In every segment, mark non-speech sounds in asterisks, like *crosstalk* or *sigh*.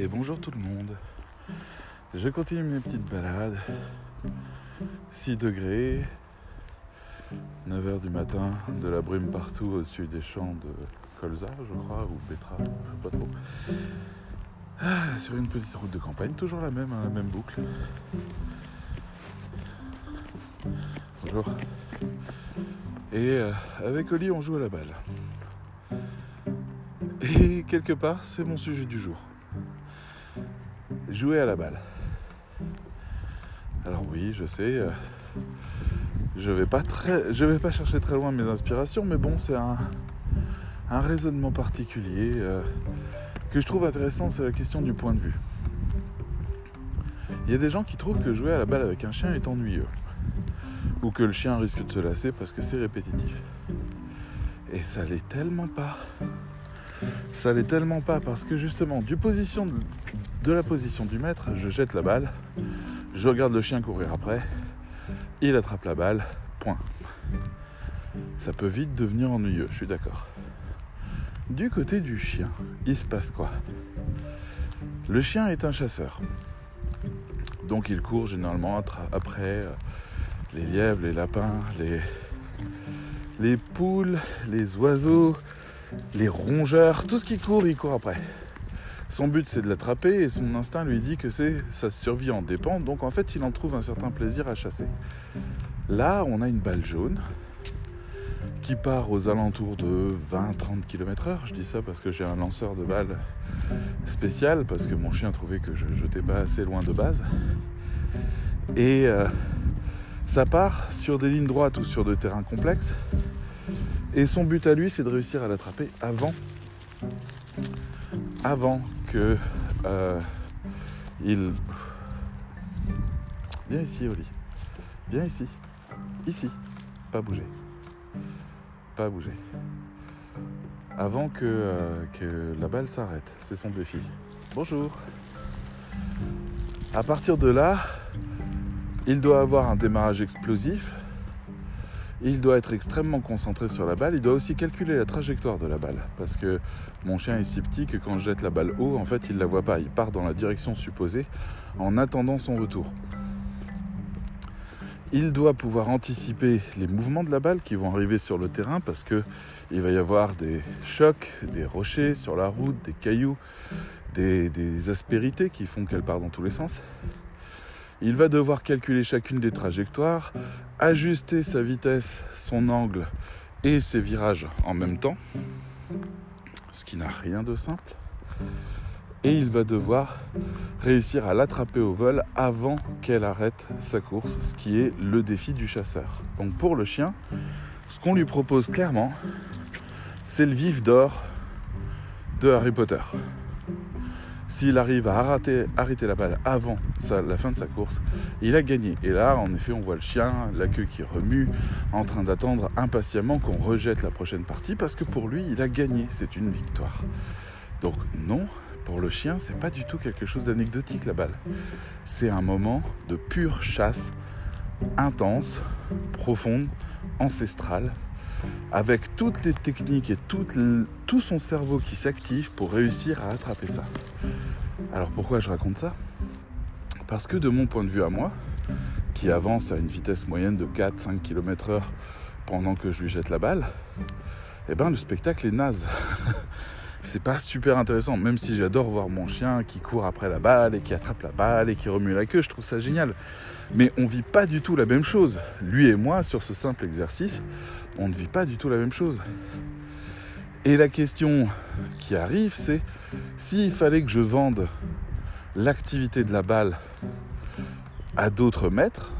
Et bonjour tout le monde. Je continue mes petites balades. 6 degrés, 9h du matin, de la brume partout au-dessus des champs de colza, je crois, ou betterave, je sais pas trop. Ah, sur une petite route de campagne, toujours la même, hein, la même boucle. Bonjour. Et euh, avec Oli, on joue à la balle. Et quelque part, c'est mon sujet du jour. Jouer à la balle. Alors oui, je sais, euh, je vais vais pas chercher très loin mes inspirations, mais bon, c'est un, un raisonnement particulier euh, que je trouve intéressant, c'est la question du point de vue. Il y a des gens qui trouvent que jouer à la balle avec un chien est ennuyeux, ou que le chien risque de se lasser parce que c'est répétitif. Et ça l'est tellement pas. Ça l'est tellement pas parce que justement, de, la position du maître, je jette la balle, je regarde le chien courir après, il attrape la balle, point. Ça peut vite devenir ennuyeux, je suis d'accord. Du côté du chien, il se passe quoi? Le chien est un chasseur. Donc il court généralement après euh, les lièvres, les lapins, les poules, les oiseaux, les rongeurs, tout ce qui court, il court après. Son but c'est de l'attraper et son instinct lui dit que c'est sa survie en dépend, donc en fait il en trouve un certain plaisir à chasser. Là on a une balle jaune qui part aux alentours de 20-30 km/h. Je dis ça parce que j'ai un lanceur de balles spécial, parce que mon chien trouvait que je jetais pas assez loin de base. Et euh, ça part sur des lignes droites ou sur des terrains complexes. Et son but à lui, c'est de réussir à l'attraper avant, avant que euh, il. Viens ici, Oli. Viens ici. Ici. Pas bouger. Pas bouger. Avant que, euh, que la balle s'arrête. C'est son défi. Bonjour. À partir de là, il doit avoir un démarrage explosif. Il doit être extrêmement concentré sur la balle. Il doit aussi calculer la trajectoire de la balle. Parce que mon chien est si petit que quand je jette la balle haut, en fait, il ne la voit pas. Il part dans la direction supposée en attendant son retour. Il doit pouvoir anticiper les mouvements de la balle qui vont arriver sur le terrain parce que il va y avoir des chocs, des rochers sur la route, des cailloux, des aspérités qui font qu'elle part dans tous les sens. Il va devoir calculer chacune des trajectoires, ajuster sa vitesse, son angle et ses virages en même temps, ce qui n'a rien de simple. Et il va devoir réussir à l'attraper au vol avant qu'elle arrête sa course, ce qui est le défi du chasseur. Donc pour le chien, ce qu'on lui propose clairement, c'est le vif d'or de Harry Potter. S'il arrive à arrêter, la balle avant la fin de sa course, il a gagné. Et là, en effet, on voit le chien, la queue qui remue, en train d'attendre impatiemment qu'on rejette la prochaine partie, parce que pour lui, il a gagné. C'est une victoire. Donc non, pour le chien, c'est pas du tout quelque chose d'anecdotique la balle. C'est un moment de pure chasse intense, profonde, ancestrale, avec toutes les techniques et tout, son cerveau qui s'active pour réussir à attraper ça. Alors pourquoi je raconte ça? Parce que de mon point de vue à moi, qui avance à une vitesse moyenne de 4-5 km/h pendant que je lui jette la balle, eh ben le spectacle est naze. *laughs* c'est pas super intéressant, même si j'adore voir mon chien qui court après la balle et qui attrape la balle et qui remue la queue, je trouve ça génial. Mais on vit pas du tout la même chose. Lui et moi, sur ce simple exercice, on ne vit pas du tout la même chose. Et la question qui arrive, c'est s'il fallait que je vende l'activité de la balle à d'autres maîtres,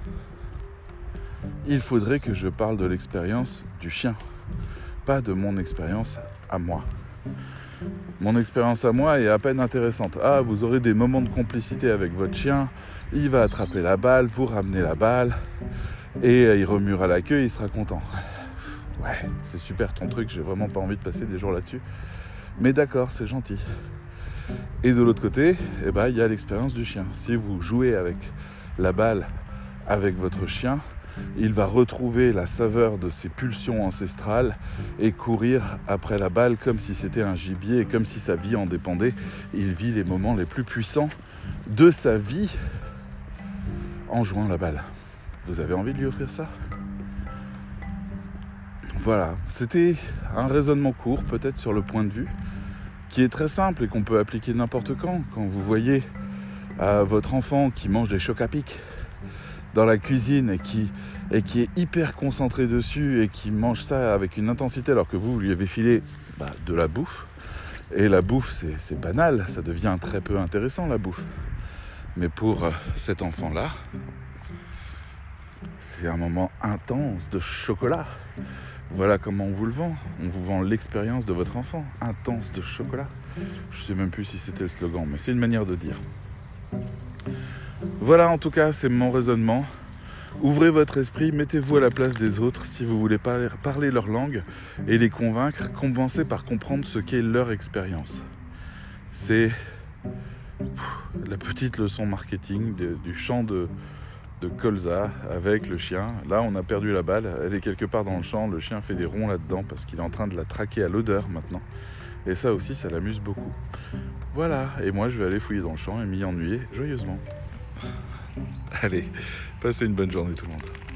il faudrait que je parle de l'expérience du chien, pas de mon expérience à moi. Mon expérience à moi est à peine intéressante. Ah, vous aurez des moments de complicité avec votre chien, il va attraper la balle, vous ramenez la balle, et il remuera la queue, il sera content. Ouais, c'est super ton truc, j'ai vraiment pas envie de passer des jours là-dessus. Mais d'accord, c'est gentil. Et de l'autre côté, eh ben, il y a l'expérience du chien. Si vous jouez avec la balle avec votre chien, il va retrouver la saveur de ses pulsions ancestrales et courir après la balle comme si c'était un gibier et comme si sa vie en dépendait. Il vit les moments les plus puissants de sa vie en jouant la balle. Vous avez envie de lui offrir ça? Voilà, c'était un raisonnement court peut-être sur le point de vue qui est très simple et qu'on peut appliquer n'importe quand. Quand vous voyez euh, votre enfant qui mange des chocs à pic dans la cuisine et qui, est hyper concentré dessus et qui mange ça avec une intensité alors que vous, vous lui avez filé bah, de la bouffe. Et la bouffe, c'est banal, ça devient très peu intéressant la bouffe. Mais pour euh, cet enfant-là, c'est un moment intense de chocolat. Voilà comment on vous le vend. On vous vend l'expérience de votre enfant, intense de chocolat. Je sais même plus si c'était le slogan, mais c'est une manière de dire. Voilà en tout cas, c'est mon raisonnement. Ouvrez votre esprit, mettez-vous à la place des autres si vous voulez parler, leur langue et les convaincre, commencez par comprendre ce qu'est leur expérience. C'est la petite leçon marketing du champ de, de colza avec le chien. Là, on a perdu la balle. Elle est quelque part dans le champ. Le chien fait des ronds là-dedans parce qu'il est en train de la traquer à l'odeur maintenant. Et ça aussi, ça l'amuse beaucoup. Voilà. Et moi, je vais aller fouiller dans le champ et m'y ennuyer joyeusement. Allez, passez une bonne journée tout le monde.